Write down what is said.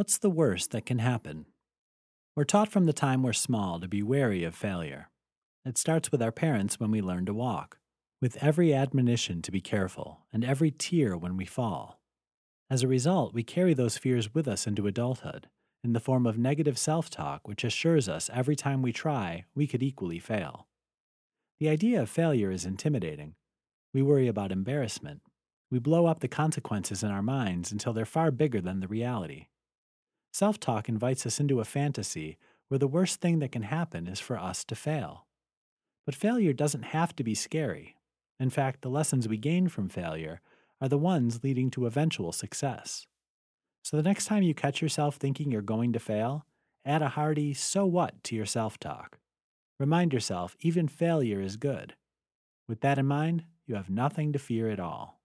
What's the worst that can happen? We're taught from the time we're small to be wary of failure. It starts with our parents when we learn to walk, with every admonition to be careful and every tear when we fall. As a result, we carry those fears with us into adulthood in the form of negative self talk, which assures us every time we try, we could equally fail. The idea of failure is intimidating. We worry about embarrassment, we blow up the consequences in our minds until they're far bigger than the reality. Self talk invites us into a fantasy where the worst thing that can happen is for us to fail. But failure doesn't have to be scary. In fact, the lessons we gain from failure are the ones leading to eventual success. So the next time you catch yourself thinking you're going to fail, add a hearty so what to your self talk. Remind yourself even failure is good. With that in mind, you have nothing to fear at all.